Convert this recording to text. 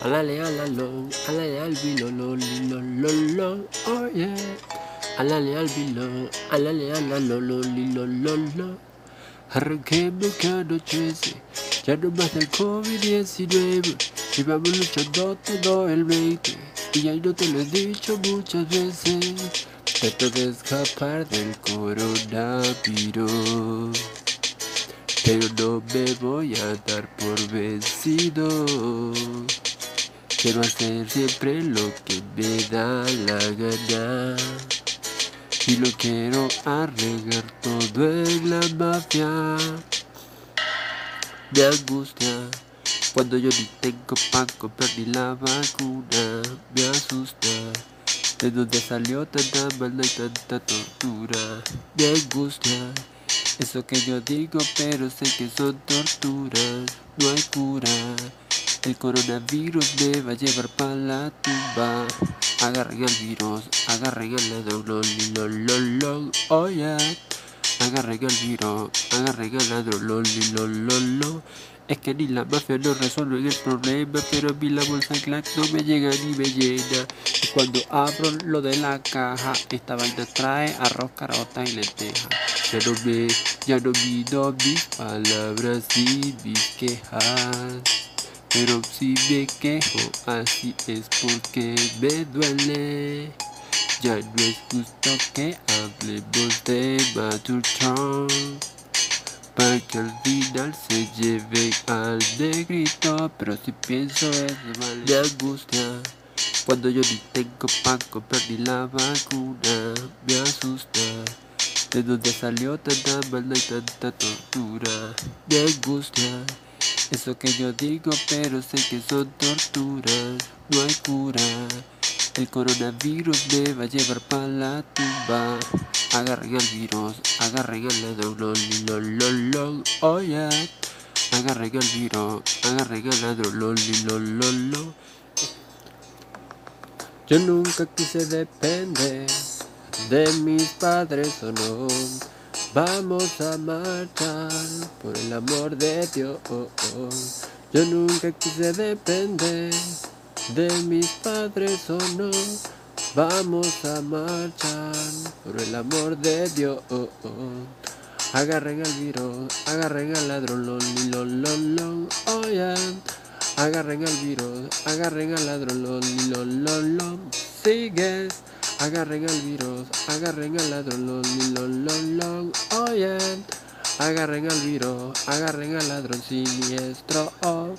Alale alalo, alale albilo, lo lo lo lo, oh yeah. Alale albilo, alale alalo, lo lo lo lo. Arranquemos que anochece, ya no más del COVID-19. Llevamos luchando todo el 20 y ya no te lo he dicho muchas veces. Trato de escapar del coronavirus. Pero no me voy a dar por vencido. Quiero hacer siempre lo que me da la gana. Y lo quiero arreglar todo en la mafia. Me angustia cuando yo ni tengo pan comprar ni la vacuna. Me asusta de dónde salió tanta maldad y tanta tortura. Me angustia eso que yo digo, pero sé que son torturas. No hay cura. El coronavirus me va a llevar para la tumba. Agarren al virus, agarren al ladrón, lo, lo, lo, oh yeah. Agarren al virus, agarren al ladrón, lo, lo. Es que ni la mafia no resuelve el problema, pero mí la bolsa clack no me llega ni me llena. Y cuando abro lo de la caja, esta vaina trae arroz, carota y lenteja. Ya no me, ya no mido mis palabras y mis quejas. Pero si me quejo así es porque me duele. Ya no es justo que hablemos de Maturton. Para que al final se lleve al negrito. Pero si pienso eso vale. Me angustia. Cuando yo ni tengo para comprar ni la vacuna. Me asusta. De dónde salió tanta maldad y tanta tortura. Me angustia. Eso que yo digo, pero sé que son torturas, no hay cura. El coronavirus me va a llevar para la tumba. Agarren al virus, agarren al ladrón, lo, lo, lo, oh yeah. Agarren al virus, agarren al ladrón, lo, lo, lo, lo. Yo nunca quise depender de mis padres o no. Vamos a marchar por el amor de Dios. Yo nunca quise depender de mis padres o no. Vamos a marchar por el amor de Dios. Agarren al virus, agarren al ladrón, lo, lo, lo, lo, oh yeah. Agarren al virus, agarren al ladrón, lo, lo, lo, lo, sigues. Agarren al virus, agarren al ladrón, lo, lo, lo, lo, oh yeah. Agarren al virus, agarren al ladrón siniestro, oh.